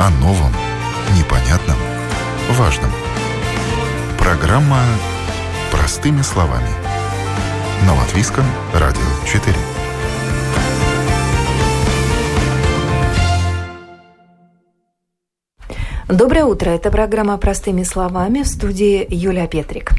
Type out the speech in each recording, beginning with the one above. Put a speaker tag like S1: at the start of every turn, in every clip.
S1: О новом, непонятном, важном. Программа «Простыми словами». На Латвийском радио 4.
S2: Доброе утро. Это программа «Простыми словами» в студии Юлия Петрик.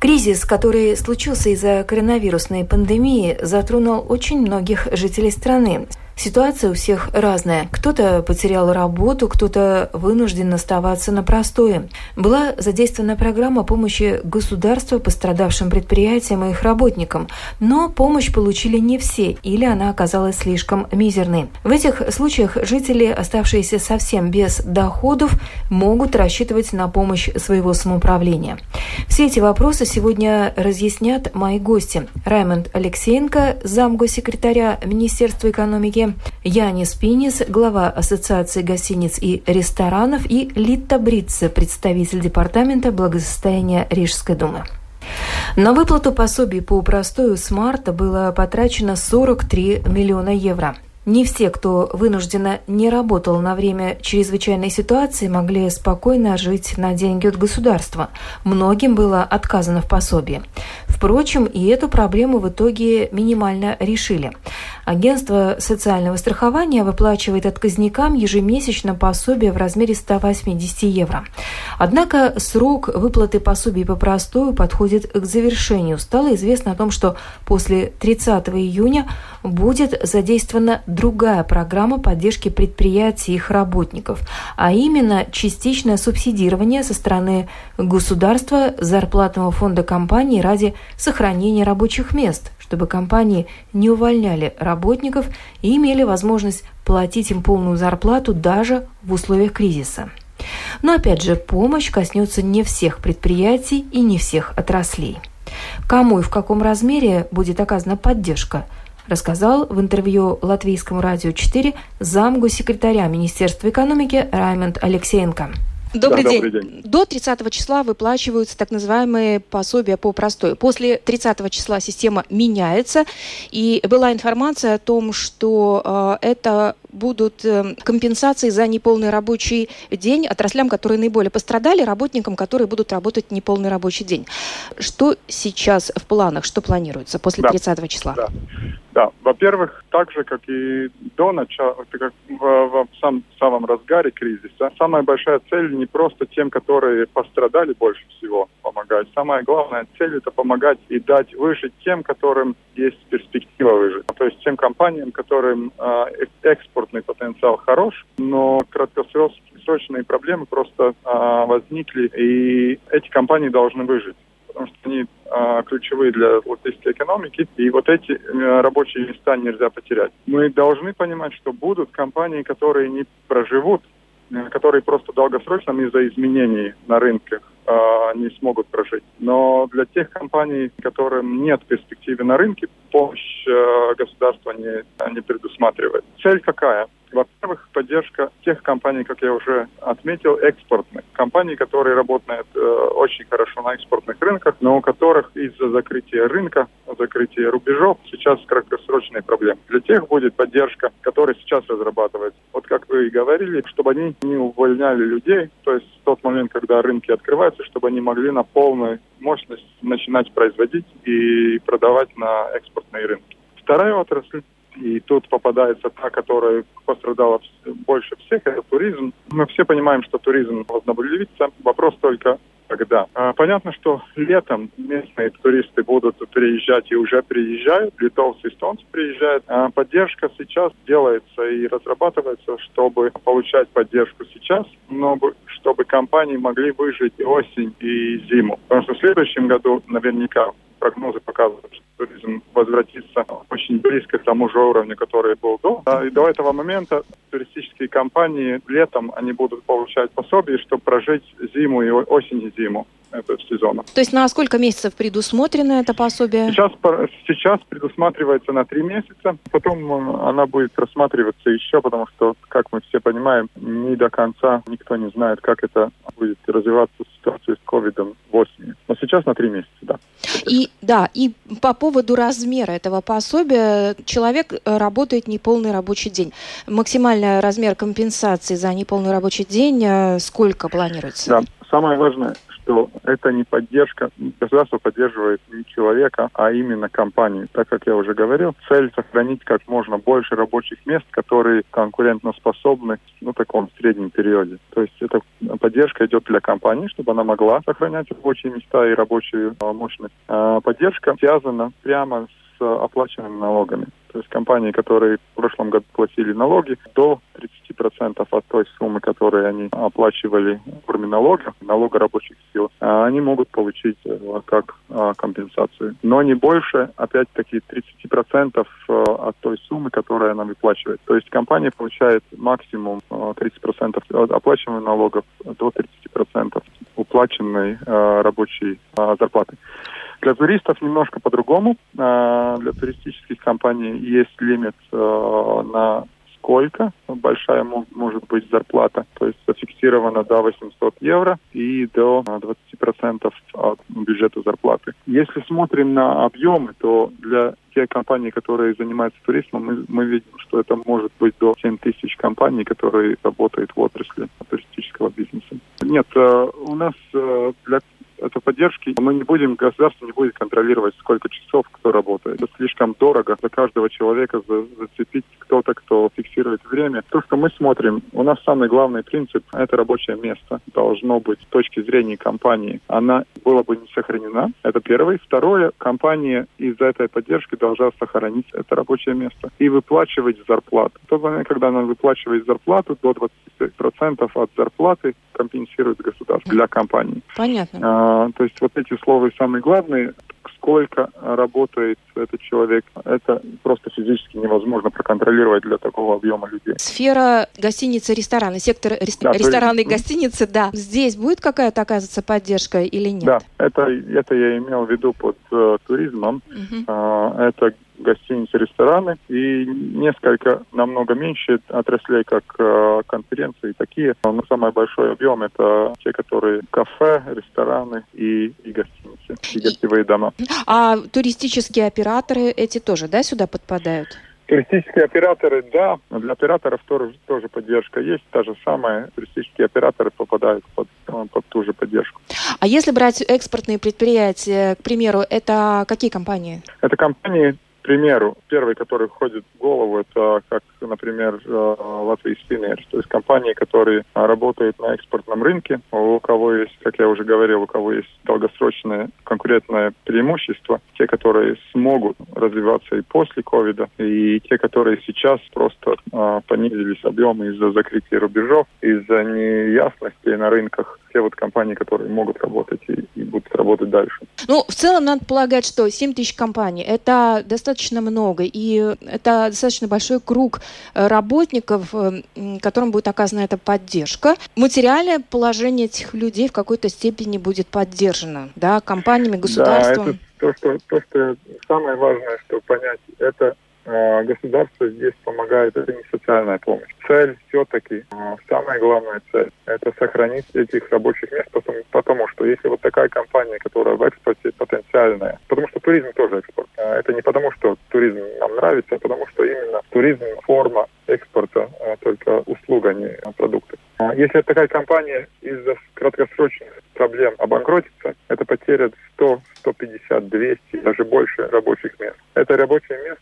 S2: Кризис, который случился из-за коронавирусной пандемии, затронул очень многих жителей страны. Ситуация у всех разная. Кто-то потерял работу, кто-то вынужден оставаться на простое. Была задействована программа помощи государства пострадавшим предприятиям и их работникам, но помощь получили не все или она оказалась слишком мизерной. В этих случаях жители, оставшиеся совсем без доходов, могут рассчитывать на помощь своего самоуправления. Все эти вопросы сегодня разъяснят мои гости. Раймонд Алексеенко, замгоссекретаря Министерства экономики Риге, Янис Пинис, глава Ассоциации гостиниц и ресторанов, и Литта Бритце, представитель Департамента благосостояния Рижской думы. На выплату пособий по простою с марта было потрачено 43 миллиона евро. Не все, кто вынужденно не работал на время чрезвычайной ситуации, могли спокойно жить на деньги от государства. Многим было отказано в пособии. Впрочем, и эту проблему в итоге минимально решили. Агентство социального страхования выплачивает отказникам ежемесячно пособие в размере 180 евро. Однако срок выплаты пособий по простою подходит к завершению. Стало известно о том, что после 30 июня будет задействована другая программа поддержки предприятий и их работников, а именно частичное субсидирование со стороны государства зарплатного фонда компании ради сохранения рабочих мест, чтобы компании не увольняли работников и имели возможность платить им полную зарплату даже в условиях кризиса. Но опять же, помощь коснется не всех предприятий и не всех отраслей. Кому и в каком размере будет оказана поддержка, рассказал в интервью Латвийскому радио 4 замгу-секретаря Министерства экономики Раймонд Алексеенко.
S3: Добрый, да, день. добрый день. До 30 числа выплачиваются так называемые пособия по простой. После 30 числа система меняется, и была информация о том, что э, это будут э, компенсации за неполный рабочий день отраслям, которые наиболее пострадали, работникам, которые будут работать неполный рабочий день. Что сейчас в планах, что планируется после да. 30 числа?
S4: Да. Да, во-первых, так же, как и до начала, как в, в сам, самом разгаре кризиса, самая большая цель не просто тем, которые пострадали больше всего, помогать. Самая главная цель – это помогать и дать выжить тем, которым есть перспектива выжить. То есть тем компаниям, которым э, экспортный потенциал хорош, но краткосрочные проблемы просто э, возникли, и эти компании должны выжить потому что они а, ключевые для латвийской экономики, и вот эти а, рабочие места нельзя потерять. Мы должны понимать, что будут компании, которые не проживут, э, которые просто долгосрочно из-за изменений на рынках э, не смогут прожить. Но для тех компаний, которым нет перспективы на рынке, помощь э, государства не, не предусматривает. Цель какая? Во-первых, поддержка тех компаний, как я уже отметил, экспортных. Компаний, которые работают э, очень хорошо на экспортных рынках, но у которых из-за закрытия рынка, закрытия рубежов сейчас краткосрочные проблемы. Для тех будет поддержка, которая сейчас разрабатывается. Вот как вы и говорили, чтобы они не увольняли людей, то есть в тот момент, когда рынки открываются, чтобы они могли на полную мощность начинать производить и продавать на экспортные рынки. Вторая отрасль и тут попадается та, которая пострадала больше всех, это туризм. Мы все понимаем, что туризм возобновится. Вопрос только когда. А, понятно, что летом местные туристы будут приезжать и уже приезжают, литовцы, эстонцы приезжают. А поддержка сейчас делается и разрабатывается, чтобы получать поддержку сейчас, но чтобы компании могли выжить и осень, и зиму. Потому что в следующем году наверняка прогнозы показывают, что туризм возвратится очень близко к тому же уровню, который был до. И до этого момента туристические компании летом они будут получать пособие, чтобы прожить зиму и осень и зиму этого сезона.
S3: То есть на сколько месяцев предусмотрено это пособие?
S4: Сейчас, сейчас предусматривается на три месяца, потом э, она будет рассматриваться еще, потому что, как мы все понимаем, не до конца никто не знает, как это будет развиваться ситуация с ковидом в осени. Но сейчас на три месяца, да.
S3: И да, и по поводу размера этого пособия. Человек э, работает неполный рабочий день. Максимальный размер компенсации за неполный рабочий день э, сколько планируется?
S4: Да, самое важное, что это не поддержка, государство поддерживает не человека, а именно компанию. Так как я уже говорил, цель сохранить как можно больше рабочих мест, которые конкурентоспособны ну, в таком среднем периоде. То есть эта поддержка идет для компании, чтобы она могла сохранять рабочие места и рабочую а, мощность. А поддержка связана прямо с оплаченными налогами. То есть компании, которые в прошлом году платили налоги, до 30% от той суммы, которую они оплачивали в форме налога, налога рабочих сил, а, они могут получить э, как а, компенсацию. Но не больше, опять-таки, 30% э, от той суммы, которую она выплачивает. То есть компания получает максимум 30% э, от оплачиваемых налогов до 30% уплаченной рабочей зарплаты. Для туристов немножко по-другому. А, для туристических компаний есть лимит э, на сколько большая может быть зарплата. То есть зафиксирована до 800 евро и до 20% от бюджета зарплаты. Если смотрим на объемы, то для тех компаний, которые занимаются туризмом, мы, мы видим, что это может быть до 7 тысяч компаний, которые работают в отрасли туристического бизнеса. Нет, э, у нас э, для это поддержки. Мы не будем, государство не будет контролировать, сколько часов кто работает. Это слишком дорого за каждого человека за, зацепить кто-то, кто фиксирует время. То, что мы смотрим, у нас самый главный принцип – это рабочее место. Должно быть с точки зрения компании. Она была бы не сохранена. Это первое. Второе, компания из-за этой поддержки должна сохранить это рабочее место и выплачивать зарплату. В тот момент, когда она выплачивает зарплату, до 20% от зарплаты компенсирует государство для компании.
S3: Понятно. А,
S4: то есть вот эти слова самые главные. Сколько работает этот человек, это просто физически невозможно проконтролировать для такого объема людей.
S3: Сфера гостиницы, рестораны, сектор рес... да, рестораны и гостиницы, да. Здесь будет какая-то, оказывается, поддержка или нет?
S4: Да, это, это я имел в виду под э, туризмом. Угу. Э, это гостиницы, рестораны и несколько намного меньше отраслей, как э, конференции такие. Но самый большой объем это те, которые кафе, рестораны и, и гостиницы, и гостевые дома.
S3: А туристические операторы эти тоже, да, сюда подпадают?
S4: Туристические операторы, да, для операторов тоже, тоже поддержка есть. Та же самая, туристические операторы попадают под, под ту же поддержку.
S3: А если брать экспортные предприятия, к примеру, это какие компании?
S4: Это компании примеру, первый, который входит в голову, это как, например, э, Латвия Спиннер, то есть компании, которые работают на экспортном рынке, у кого есть, как я уже говорил, у кого есть долгосрочное конкурентное преимущество, те, которые смогут развиваться и после ковида, и те, которые сейчас просто а, понизились объемы из-за закрытия рубежов, из-за неясностей на рынках, те вот компании, которые могут работать и, и будут работать дальше.
S3: Ну, в целом надо полагать, что 7 тысяч компаний – это достаточно много, и это достаточно большой круг э, работников, э, которым будет оказана эта поддержка. Материальное положение этих людей в какой-то степени будет поддержано, да, компаниями, государством.
S4: Да, это то, что, то, что самое важное, что понять, это государство здесь помогает, это не социальная помощь. Цель все-таки, а, самая главная цель, это сохранить этих рабочих мест, потому, потому что если вот такая компания, которая в экспорте потенциальная, потому что туризм тоже экспорт, а, это не потому, что туризм нам нравится, а потому что именно туризм форма экспорта, только услуга, а не продукты. Если такая компания из-за краткосрочных проблем обанкротится, это потеря 100, 150, 200, даже больше рабочих мест. Это рабочее место э,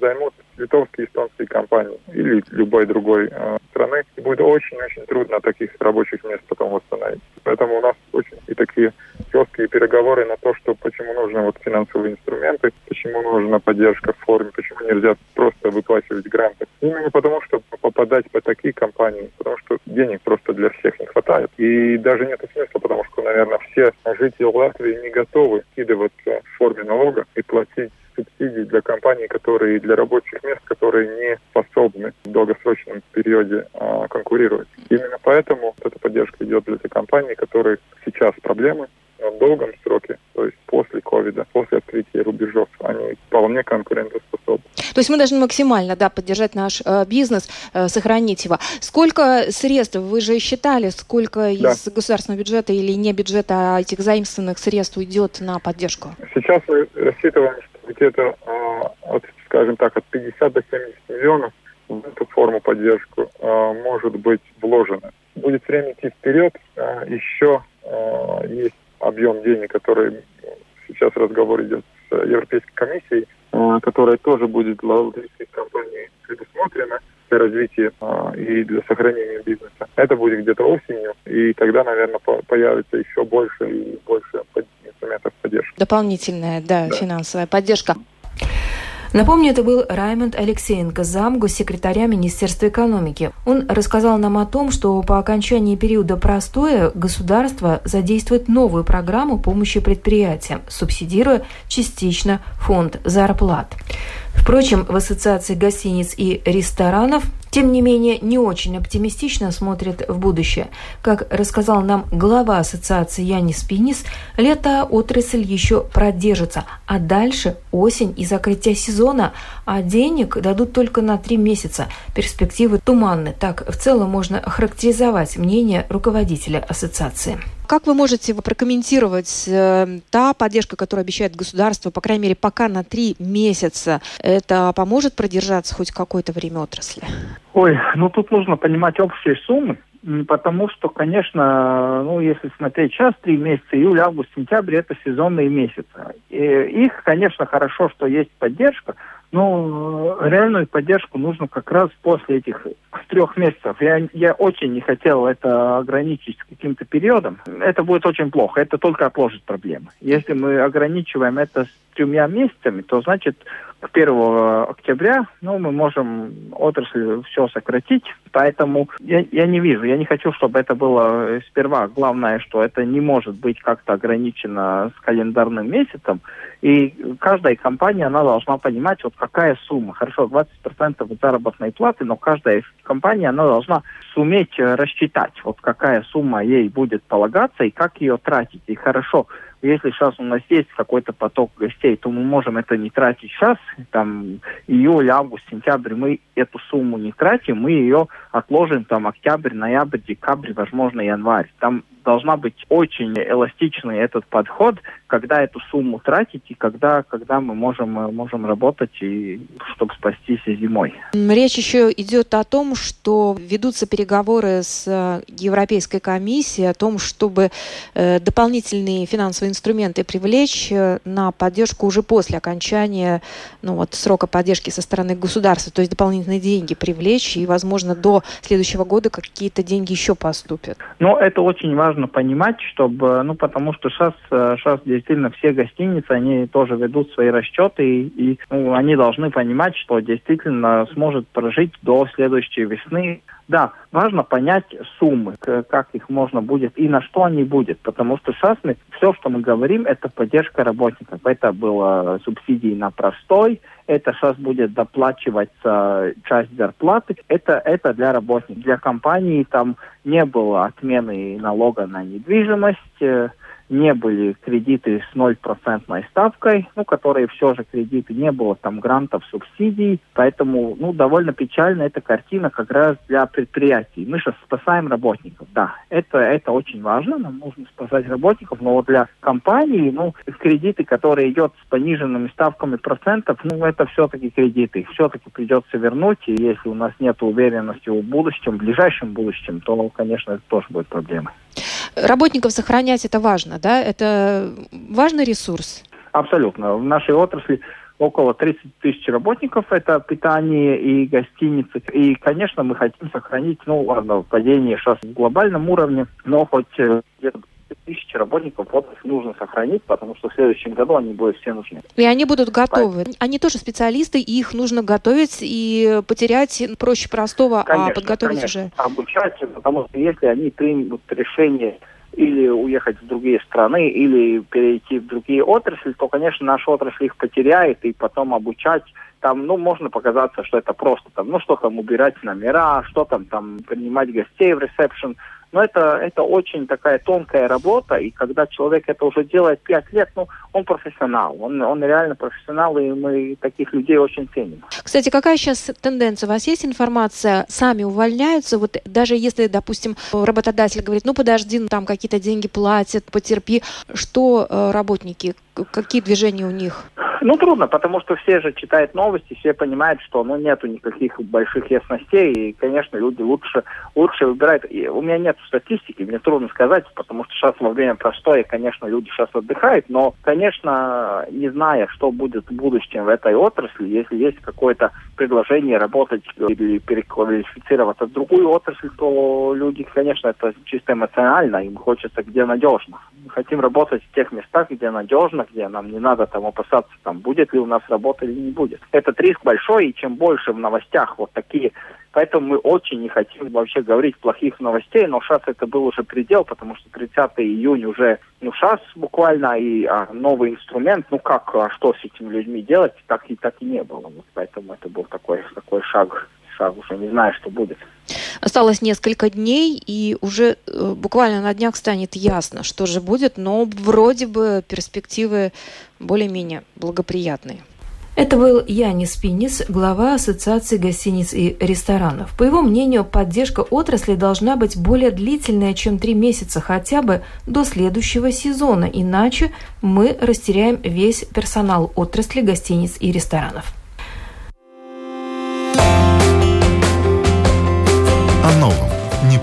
S4: займут литовские, эстонские компании или любой другой э, страны. И будет очень-очень трудно таких рабочих мест потом восстановить. Поэтому у нас очень и такие жесткие переговоры на то, что почему нужны вот финансовые инструменты, почему нужна поддержка в форме, почему нельзя просто выплачивать гранты. Именно потому, что попадать по такие компании, потому что денег просто для всех не хватает. И даже нет смысла, потому что, наверное, все жители Латвии не готовы скидываться в форме налога и платить субсидии для компаний, которые для рабочих мест, которые не способны в долгосрочном периоде а, конкурировать. Именно поэтому эта поддержка идет для тех компаний, которые сейчас проблемы, в долгом сроке, то есть после ковида, после открытия рубежов, они вполне конкурентоспособны.
S3: То есть мы должны максимально да, поддержать наш э, бизнес, э, сохранить его. Сколько средств, вы же считали, сколько да. из государственного бюджета или не бюджета, а этих заимствованных средств уйдет на поддержку?
S4: Сейчас мы рассчитываем, где-то э, от, скажем так, от 50 до 70 миллионов в эту форму поддержку э, может быть вложено. Будет время идти вперед, э, еще есть объем денег, который сейчас разговор идет с Европейской комиссией, которая тоже будет для латвийских компаний предусмотрена для развития и для сохранения бизнеса. Это будет где-то осенью, и тогда, наверное, появится еще больше и больше инструментов поддержки.
S3: Дополнительная, да, да. финансовая поддержка.
S2: Напомню, это был Раймонд Алексеенко, зам госсекретаря Министерства экономики. Он рассказал нам о том, что по окончании периода простоя государство задействует новую программу помощи предприятиям, субсидируя частично фонд зарплат. Впрочем, в Ассоциации гостиниц и ресторанов тем не менее, не очень оптимистично смотрят в будущее. Как рассказал нам глава ассоциации Янис Пинис, лето отрасль еще продержится, а дальше осень и закрытие сезона, а денег дадут только на три месяца. Перспективы туманны. Так в целом можно охарактеризовать мнение руководителя ассоциации.
S3: Как вы можете прокомментировать э, та поддержка, которую обещает государство, по крайней мере, пока на три месяца, это поможет продержаться хоть какое-то время отрасли?
S5: Ой, ну тут нужно понимать общие суммы, потому что, конечно, ну если смотреть сейчас, три месяца, июль, август, сентябрь, это сезонные месяцы. И их, конечно, хорошо, что есть поддержка, но реальную поддержку нужно как раз после этих трех месяцев. Я, я очень не хотел это ограничить каким-то периодом. Это будет очень плохо. Это только отложит проблемы. Если мы ограничиваем это с тремя месяцами, то значит к 1 октября ну, мы можем отрасль все сократить. Поэтому я, я не вижу, я не хочу, чтобы это было сперва. Главное, что это не может быть как-то ограничено с календарным месяцем. И каждая компания, она должна понимать, вот какая сумма. Хорошо, 20% от заработной платы, но каждая компания, она должна суметь рассчитать, вот какая сумма ей будет полагаться и как ее тратить. И хорошо, если сейчас у нас есть какой-то поток гостей, то мы можем это не тратить сейчас, там, июль, август, сентябрь, мы эту сумму не тратим, мы ее отложим, там, октябрь, ноябрь, декабрь, возможно, январь. Там должна быть очень эластичный этот подход, когда эту сумму тратить и когда, когда мы можем, можем работать, и, чтобы спастись зимой.
S3: Речь еще идет о том, что ведутся переговоры с э, Европейской комиссией о том, чтобы э, дополнительные финансовые инструменты привлечь э, на поддержку уже после окончания ну, вот, срока поддержки со стороны государства, то есть дополнительные деньги привлечь, и, возможно, до следующего года какие-то деньги еще поступят.
S5: Но это очень важно понимать, чтобы, ну, потому что сейчас, сейчас э, действительно все гостиницы, они тоже ведут свои расчеты, и, и ну, они должны понимать, что действительно сможет прожить до следующей весны. Да, важно понять суммы, как их можно будет и на что они будут, потому что сейчас мы, все, что мы говорим, это поддержка работников. Это было субсидии на простой, это сейчас будет доплачиваться часть зарплаты. Это, это для работников. Для компании там не было отмены налога на недвижимость, э, не были кредиты с 0% ставкой, ну, которые все же кредиты, не было там грантов, субсидий, поэтому, ну, довольно печально эта картина как раз для предприятий. Мы сейчас спасаем работников, да, это, это очень важно, нам нужно спасать работников, но вот для компании, ну, кредиты, которые идет с пониженными ставками процентов, ну, это все-таки кредиты, их все-таки придется вернуть, и если у нас нет уверенности в будущем, в ближайшем будущем, то, конечно, это тоже будет проблемой.
S3: Работников сохранять это важно, да? Это важный ресурс?
S5: Абсолютно. В нашей отрасли около 30 тысяч работников, это питание и гостиницы. И, конечно, мы хотим сохранить, ну, ладно, падение сейчас в глобальном уровне, но хоть э, где-то тысячи работников отрасль нужно сохранить, потому что в следующем году они будут все нужны.
S3: И они будут готовы. Поэтому... Они тоже специалисты, и их нужно готовить, и потерять проще простого, а конечно, а подготовить
S5: конечно.
S3: уже.
S5: Обучать, потому что если они примут решение или уехать в другие страны, или перейти в другие отрасли, то, конечно, наша отрасль их потеряет, и потом обучать там, ну, можно показаться, что это просто там, ну, что там убирать номера, что там, там, принимать гостей в ресепшн, Но это, это очень такая тонкая работа, и когда человек это уже делает пять лет, ну, он профессионал, он, он реально профессионал, и мы таких людей очень ценим.
S3: Кстати, какая сейчас тенденция? У вас есть информация, сами увольняются? Вот даже если, допустим, работодатель говорит, ну подожди, ну там какие-то деньги платят, потерпи. Что э, работники, какие движения у них?
S5: Ну, трудно, потому что все же читают новости, все понимают, что ну, нету никаких больших ясностей, и, конечно, люди лучше, лучше выбирают. И у меня нет статистики, мне трудно сказать, потому что сейчас во время простое, конечно, люди сейчас отдыхают, но, конечно, не зная, что будет в будущем в этой отрасли, если есть какое-то предложение работать или переквалифицироваться в другую отрасль, то люди, конечно, это чисто эмоционально, им хочется где надежно. Мы хотим работать в тех местах, где надежно, где нам не надо там опасаться там будет ли у нас работа или не будет. Этот риск большой, и чем больше в новостях вот такие Поэтому мы очень не хотим вообще говорить плохих новостей, но сейчас это был уже предел, потому что 30 июня уже, ну, сейчас буквально, и а, новый инструмент, ну как, а что с этими людьми делать, так и так и не было. Вот поэтому это был такой, такой шаг, шаг уже не знаю, что будет.
S3: Осталось несколько дней, и уже э, буквально на днях станет ясно, что же будет, но вроде бы перспективы более-менее благоприятные.
S2: Это был Янис Пинис, глава Ассоциации гостиниц и ресторанов. По его мнению, поддержка отрасли должна быть более длительная, чем три месяца хотя бы до следующего сезона, иначе мы растеряем весь персонал отрасли гостиниц и ресторанов.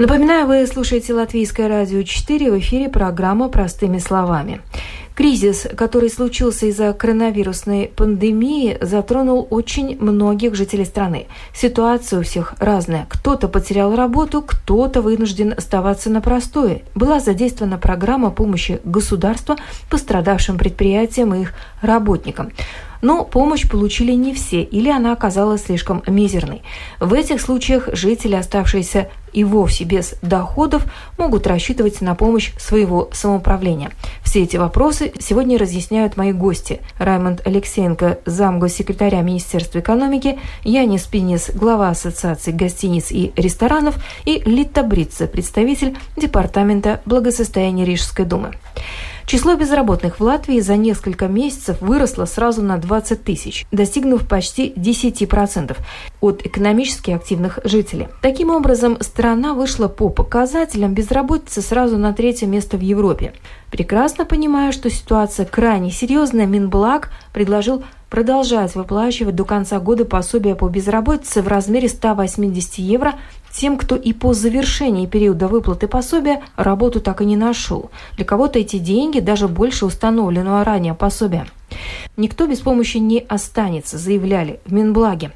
S2: Напоминаю, вы слушаете Латвийское радио 4 в эфире программа «Простыми словами». Кризис, который случился из-за коронавирусной пандемии, затронул очень многих жителей страны. Ситуация у всех разная. Кто-то потерял работу, кто-то вынужден оставаться на простое. Была задействована программа помощи государства пострадавшим предприятиям и их работникам. Но помощь получили не все, или она оказалась слишком мизерной. В этих случаях жители, оставшиеся и вовсе без доходов, могут рассчитывать на помощь своего самоуправления. Все эти вопросы сегодня разъясняют мои гости. Раймонд Алексеенко, замгоссекретаря Министерства экономики, Янис Пинис, глава Ассоциации гостиниц и ресторанов, и Лита Брица, представитель Департамента благосостояния Рижской думы. Число безработных в Латвии за несколько месяцев выросло сразу на 20 тысяч, достигнув почти 10% от экономически активных жителей. Таким образом, страна вышла по показателям безработицы сразу на третье место в Европе. Прекрасно понимая, что ситуация крайне серьезная, Минблаг предложил продолжать выплачивать до конца года пособия по безработице в размере 180 евро тем, кто и по завершении периода выплаты пособия работу так и не нашел. Для кого-то эти деньги даже больше установленного ранее пособия. Никто без помощи не останется, заявляли в Минблаге.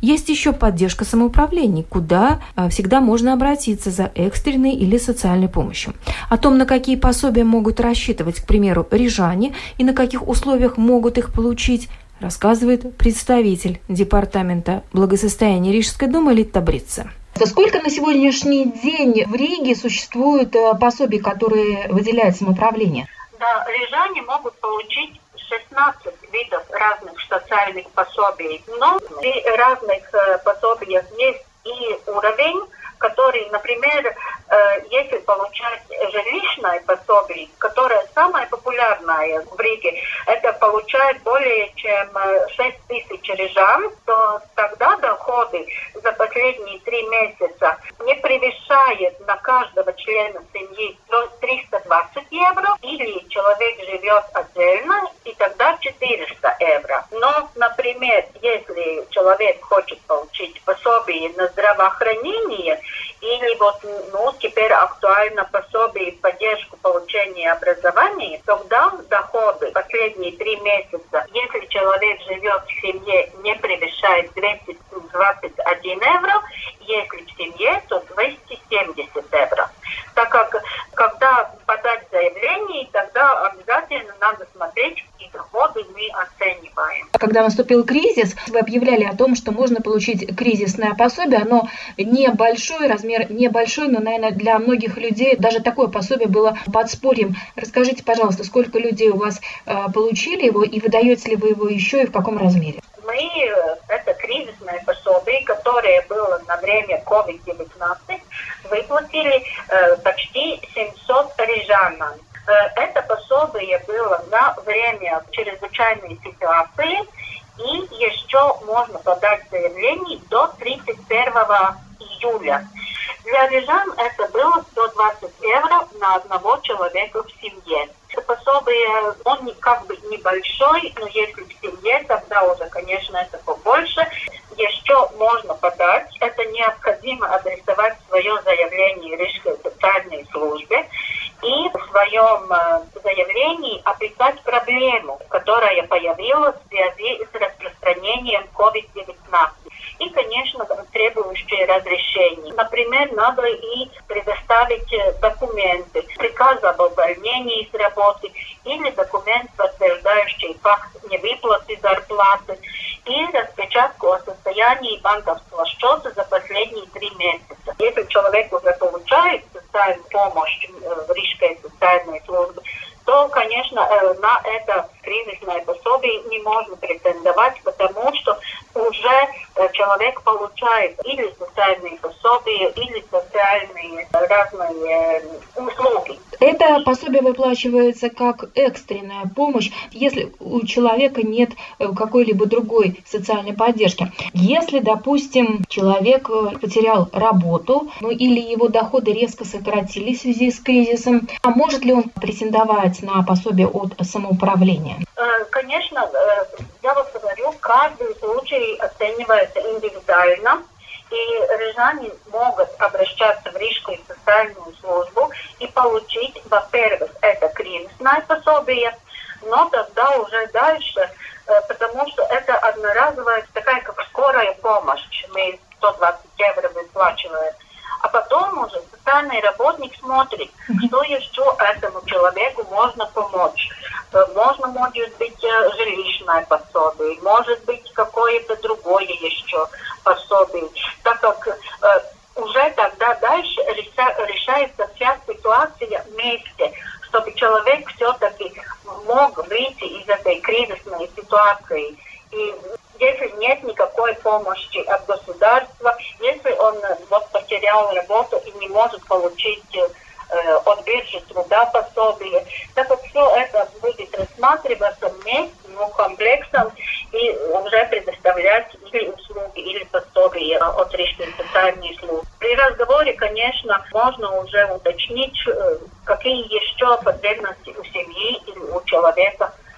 S2: Есть еще поддержка самоуправлений, куда а, всегда можно обратиться за экстренной или социальной помощью. О том, на какие пособия могут рассчитывать, к примеру, рижане и на каких условиях могут их получить, рассказывает представитель Департамента благосостояния Рижской думы Литта Брица.
S3: Сколько на сегодняшний день в Риге существует э, пособий, которые выделяет самоуправление?
S6: Да, рижане могут получить 16 видов разных социальных пособий. Но при разных э, пособиях есть и уровень который, например, э, если получать жилищное пособие, которое самое популярное в Риге, это получает более чем 6 э, тысяч рижан, то тогда доходы за последние три месяца не превышает на каждого члена семьи 320 евро, или человек живет отдельно, и тогда 400 евро. Но, например, если человек хочет получить пособие на здравоохранение, или вот ну, теперь актуально пособие и поддержку получения образования, тогда доходы последние три месяца, если человек живет в семье, не превышает 221 евро, если в семье, то 270 евро. Так как когда подать заявление, и тогда обязательно надо смотреть, какие доходы мы оцениваем.
S7: Когда наступил кризис, вы объявляли о том, что можно получить кризисное пособие. Оно небольшой, размер небольшой, но, наверное, для многих людей даже такое пособие было подспорьем. Расскажите, пожалуйста, сколько людей у вас э, получили его, и выдаете ли вы его еще, и в каком размере?
S6: Мы это кризисное пособие, которое было на время COVID-19, выплатили э, почти 700 рижанам. Э, это пособие было на время чрезвычайной ситуации, и еще можно подать заявление до 31 июля. Для рижан это было 120 евро на одного человека в семье. Пособие, он как бы небольшой, но если в семье, тогда уже, конечно, это побольше. Еще можно подать, это необходимо адресовать свое заявление Рижской социальной службе и в своем э, заявлении описать проблему, которая появилась в связи с распространением COVID-19 и, конечно, требующие разрешения. Например, надо и предоставить э, документы, приказ об увольнении с работы или документ, подтверждающий факт невыплаты зарплаты и распечатку о состоянии банковского счета за последние три месяца. Если человек уже получает социальную помощь э, в Рижской социальной службе, то, конечно, э, на это кризисное пособие не можно претендовать, потому что уже э, человек получает или социальные пособия, или социальные разные услуги.
S7: Это пособие выплачивается как экстренная помощь, если у человека нет э, какой-либо другой социальной поддержки. Если, допустим, человек э, потерял работу, ну или его доходы резко сократились в связи с кризисом, а может ли он претендовать на пособие от самоуправления?
S6: Э, конечно, я вот говорю, каждый случай оценивается индивидуально и рижане могут обращаться в Рижскую социальную службу и получить, во-первых, это кризисное пособие, но тогда уже дальше, э, потому что это одноразовая такая как скорая помощь, мы 120 евро выплачиваем. А потом уже социальный работник смотрит, что еще этому человеку можно помочь. Э, можно, может быть, э, жилищное пособие, может быть, какое-то другое еще пособие. Так как э, уже тогда дальше решается вся ситуация вместе, чтобы человек все-таки мог выйти из этой кризисной ситуации. И нет никакой помощи от государства, если он вот потерял работу и не может получить Э, от биржи труда пособие. Так вот все это будет рассматриваться вместе, ну, комплексом и уже предоставлять или услуги, или пособие от Рижской социальной службы. При разговоре, конечно, можно уже уточнить, э, какие еще потребности у семьи или у человека Э,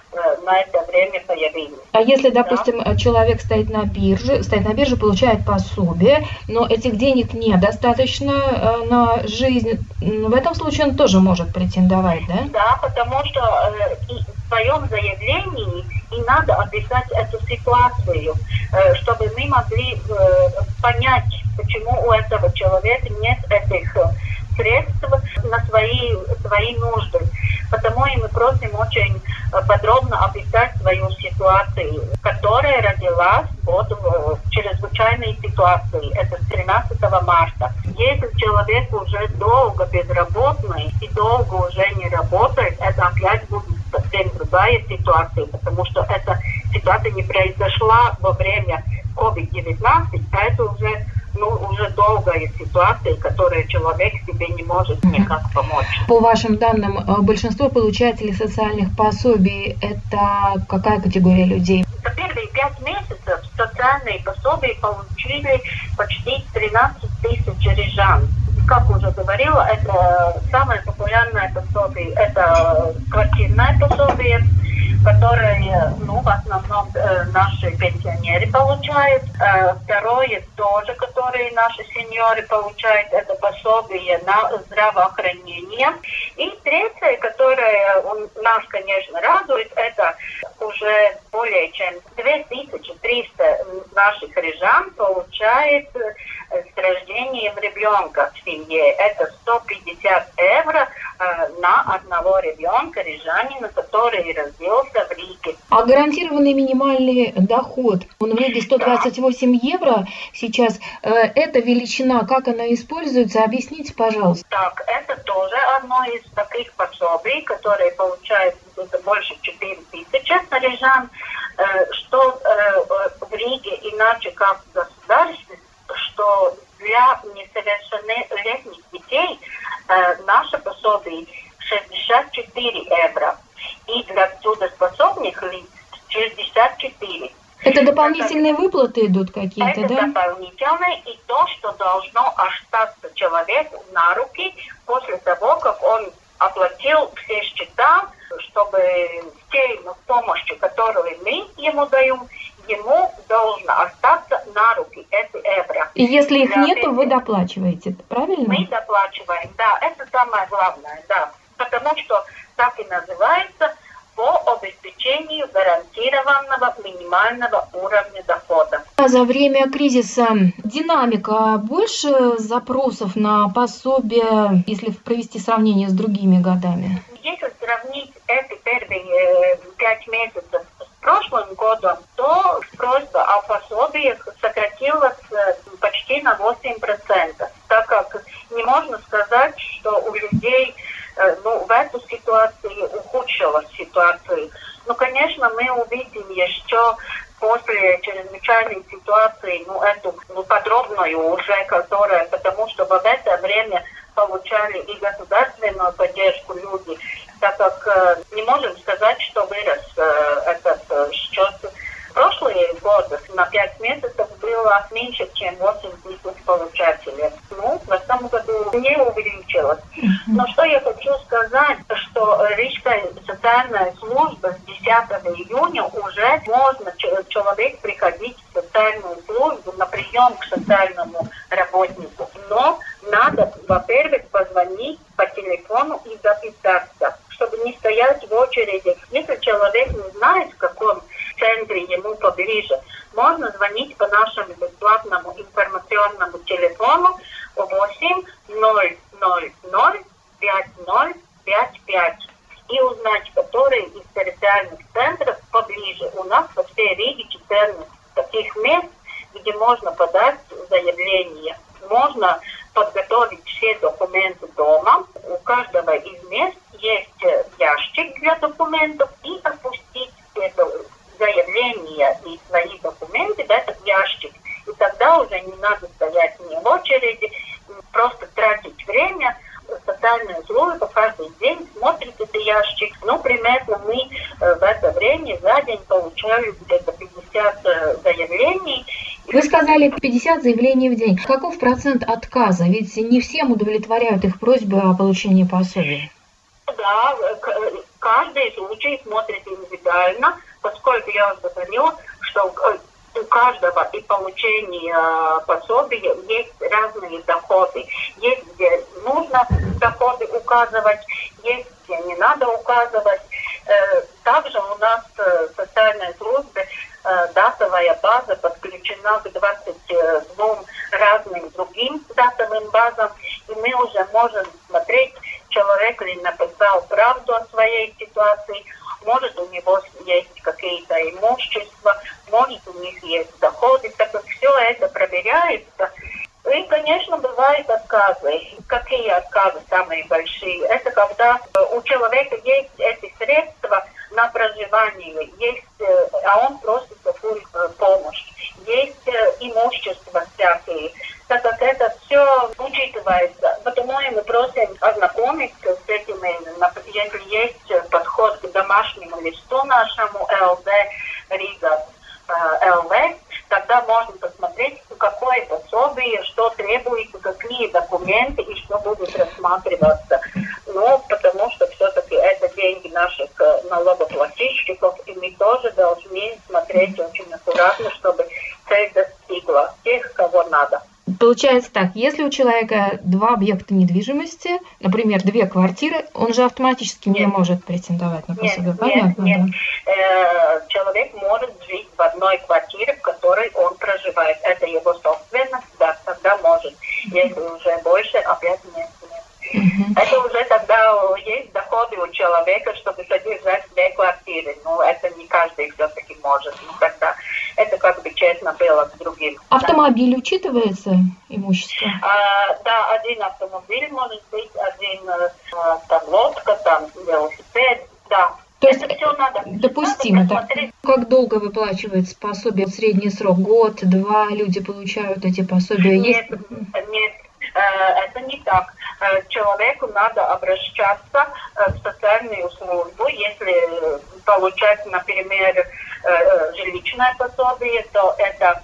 S6: на это время появились.
S7: А если, допустим, да? человек стоит на бирже, стоит на бирже, получает пособие, но этих денег недостаточно э, на жизнь, в этом случае он тоже может претендовать, да?
S6: Да, потому что э, в своем заявлении и надо описать эту ситуацию, э, чтобы мы могли э, понять, почему у этого человека нет этих средств на свои, свои нужды. Потому и мы просим очень э, подробно описать свою ситуацию, которая родилась вот в чрезвычайной ситуации. Это с 13 марта. Если человек уже долго безработный и долго уже не работает, это опять будет совсем другая ситуация, потому что эта ситуация не произошла во время COVID-19, а это уже ну, уже долгая ситуация, которая человек себе не может никак помочь.
S7: По вашим данным, э, большинство получателей социальных пособий – это какая категория людей?
S6: За первые пять месяцев социальные пособия получили почти 13 тысяч рижан. Как уже говорила, это самое популярное пособие – это квартирное пособие – которые, ну, в основном э, наши пенсионеры получают. Э, второе тоже, которые наши сеньоры получают, это пособие на здравоохранение. И третье, которое нас, конечно, радует, это уже более чем 2300 наших рижан получает э, с рождением ребенка в семье. Это 150 евро э, на одного ребенка рижанина, который родился в Риге.
S2: А гарантированный минимальный доход, он в Риге 128 да. евро сейчас, э, эта величина, как она используется, объясните, пожалуйста.
S6: Так, это тоже одно из таких пособий, которые получают больше 4 тысячи рижан, э, что в Риге иначе как в государстве, что для несовершеннолетних детей э, наше пособие 64 евро. И для трудоспособных лиц 64.
S2: Это дополнительные выплаты идут какие-то,
S6: это да? Это дополнительные, и то, что должно остаться человеку на руки после того, как он оплатил все счета, чтобы те помощи, которую мы ему даем, ему должно остаться на руки эти евро.
S2: И если их нет, то вы доплачиваете, правильно?
S6: Мы доплачиваем, да, это самое главное, да. Потому что так и называется по обеспечению гарантированного минимального уровня дохода.
S2: За время кризиса динамика больше запросов на пособие, если провести сравнение с другими годами?
S6: Если сравнить эти первые э, пять месяцев прошлым годом, то просьба о пособиях сократилась э, почти на 8%, так как не можно сказать, что у людей э, ну, в эту ситуацию ухудшилась ситуация. Ну, конечно, мы увидим еще после чрезвычайной ситуации, ну, эту ну, подробную уже, которая, потому что в это время получали и государственную поддержку люди, так как э, не можем сказать, что вырос э, этот э, счет. Прошлые годы на 5 месяцев было меньше, чем 8 тысяч получателей. Ну, в этом году не увеличилось. Но что я хочу сказать, что Рижская социальная служба с 10 июня уже можно человек приходить в социальную службу на прием к социальному работнику. Но надо, во-первых, позвонить по телефону и записаться чтобы не стоять в очереди. Если человек не знает, в каком центре ему поближе, можно звонить по нашему бесплатному информационному телефону 8 000 5055 и узнать, которые из территориальных центров поближе. У нас по всей Риге 14 таких мест, где можно подать заявление. Можно подготовить все документы дома. У каждого из мест есть э, ящик для документов и опустить это заявление и свои документы в этот ящик. И тогда уже не надо стоять ни в очереди, просто тратить время. Социальная служба каждый день смотрит этот ящик. Ну, примерно мы э, в это время за день получаем где-то 50 э, заявлений.
S2: Вы сказали 50 заявлений в день. Каков процент отказа? Ведь не всем удовлетворяют их просьбы о получении пособия.
S6: Да, каждый случай смотрит индивидуально, поскольку я уже говорила, что у каждого и получения пособия есть разные доходы. Есть, где нужно доходы указывать, есть, где не надо указывать. Э, также у нас э, службе э, датовая база подключена к 22 разным другим датовым базам, и мы уже можем смотреть, человек ли написал правду о своей ситуации, может у него есть какие-то имущества, может у них есть доходы, так как все это проверяется. И, конечно, бывают отказы. Какие отказы самые большие? Это когда у человека есть эти средства на проживание, есть, а он просит такую помощь. Есть имущество всякие, так как это все учитывается. Потому мы просим ознакомиться с этими, если есть подход к домашнему листу нашему ЛД Рига ЛВ, тогда можно посмотреть, какое пособие, что требуется, какие документы и что будет рассматриваться. Ну, потому что все-таки это деньги наших налогоплательщиков, и мы тоже должны смотреть очень аккуратно, чтобы цель достигла тех, кого надо.
S2: Получается так, если у человека два объекта недвижимости, например, две квартиры, он же автоматически нет. не может претендовать на пособие,
S6: нет, понятно? Нет, нет. Да? Э, человек может жить в одной квартире, в которой он проживает. Это его собственность, да, тогда может. Если уже больше, опять нет. нет. Это уже тогда есть человека, чтобы содержать две квартиры. Ну, это не каждый все-таки может. Ну, когда это как бы честно было с другим.
S3: Автомобиль учитывается имущество?
S6: А, да, один автомобиль может быть, один э, там лодка, там велосипед, да.
S3: То есть это все надо, допустимо. Надо так. Как долго выплачивается пособие? Средний срок год, два люди получают эти пособия?
S6: Нет, Есть... нет, э, это не так. Э, человеку надо обращаться в социальную службу, если получать, например, жилищное пособие, то это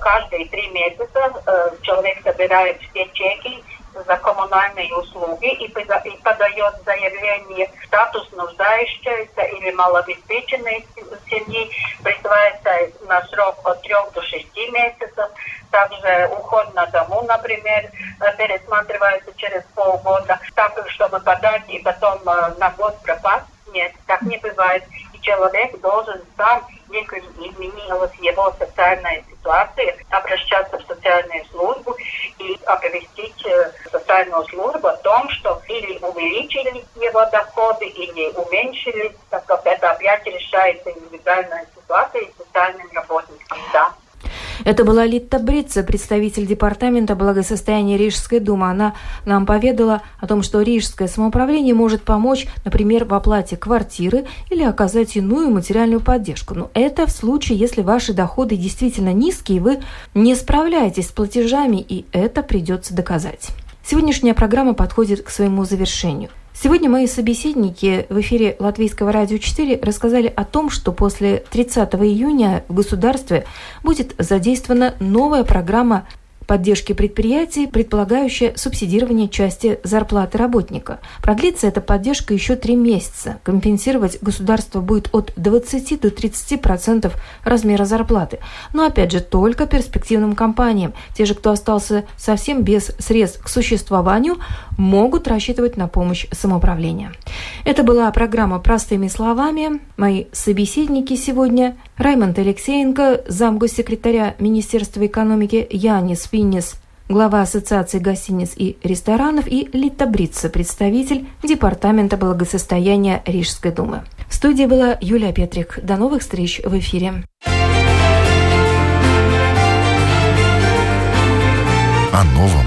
S6: каждые три месяца человек собирает все чеки за коммунальные услуги и, подает заявление статус нуждающейся или малообеспеченной семьи, присваивается на срок от 3 до 6 месяцев. Также уход на дому, например, пересматривается через полгода. Так, чтобы подать и потом э, на год пропасть, нет, так не бывает. И человек должен сам если изменилась его социальная ситуация, обращаться в социальную службу и оповестить э, социальную службу о том, что или увеличили его доходы, или уменьшили, так как это опять решается индивидуальная ситуация и социальным работникам. Да.
S2: Это была Литта Брица, представитель Департамента благосостояния Рижской думы. Она нам поведала о том, что Рижское самоуправление может помочь, например, в оплате квартиры или оказать иную материальную поддержку. Но это в случае, если ваши доходы действительно низкие, вы не справляетесь с платежами, и это придется доказать. Сегодняшняя программа подходит к своему завершению. Сегодня мои собеседники в эфире Латвийского радио 4 рассказали о том, что после 30 июня в государстве будет задействована новая программа поддержки предприятий, предполагающая субсидирование части зарплаты работника. Продлится эта поддержка еще три месяца. Компенсировать государство будет от 20 до 30 процентов размера зарплаты. Но опять же, только перспективным компаниям. Те же, кто остался совсем без средств к существованию, могут рассчитывать на помощь самоуправления. Это была программа «Простыми словами». Мои собеседники сегодня – Раймонд Алексеенко, замгоссекретаря Министерства экономики Янис Финнис, глава Ассоциации гостиниц и ресторанов, и Лита Брица, представитель Департамента благосостояния Рижской думы. В студии была Юлия Петрик. До новых встреч в эфире.
S1: О новом,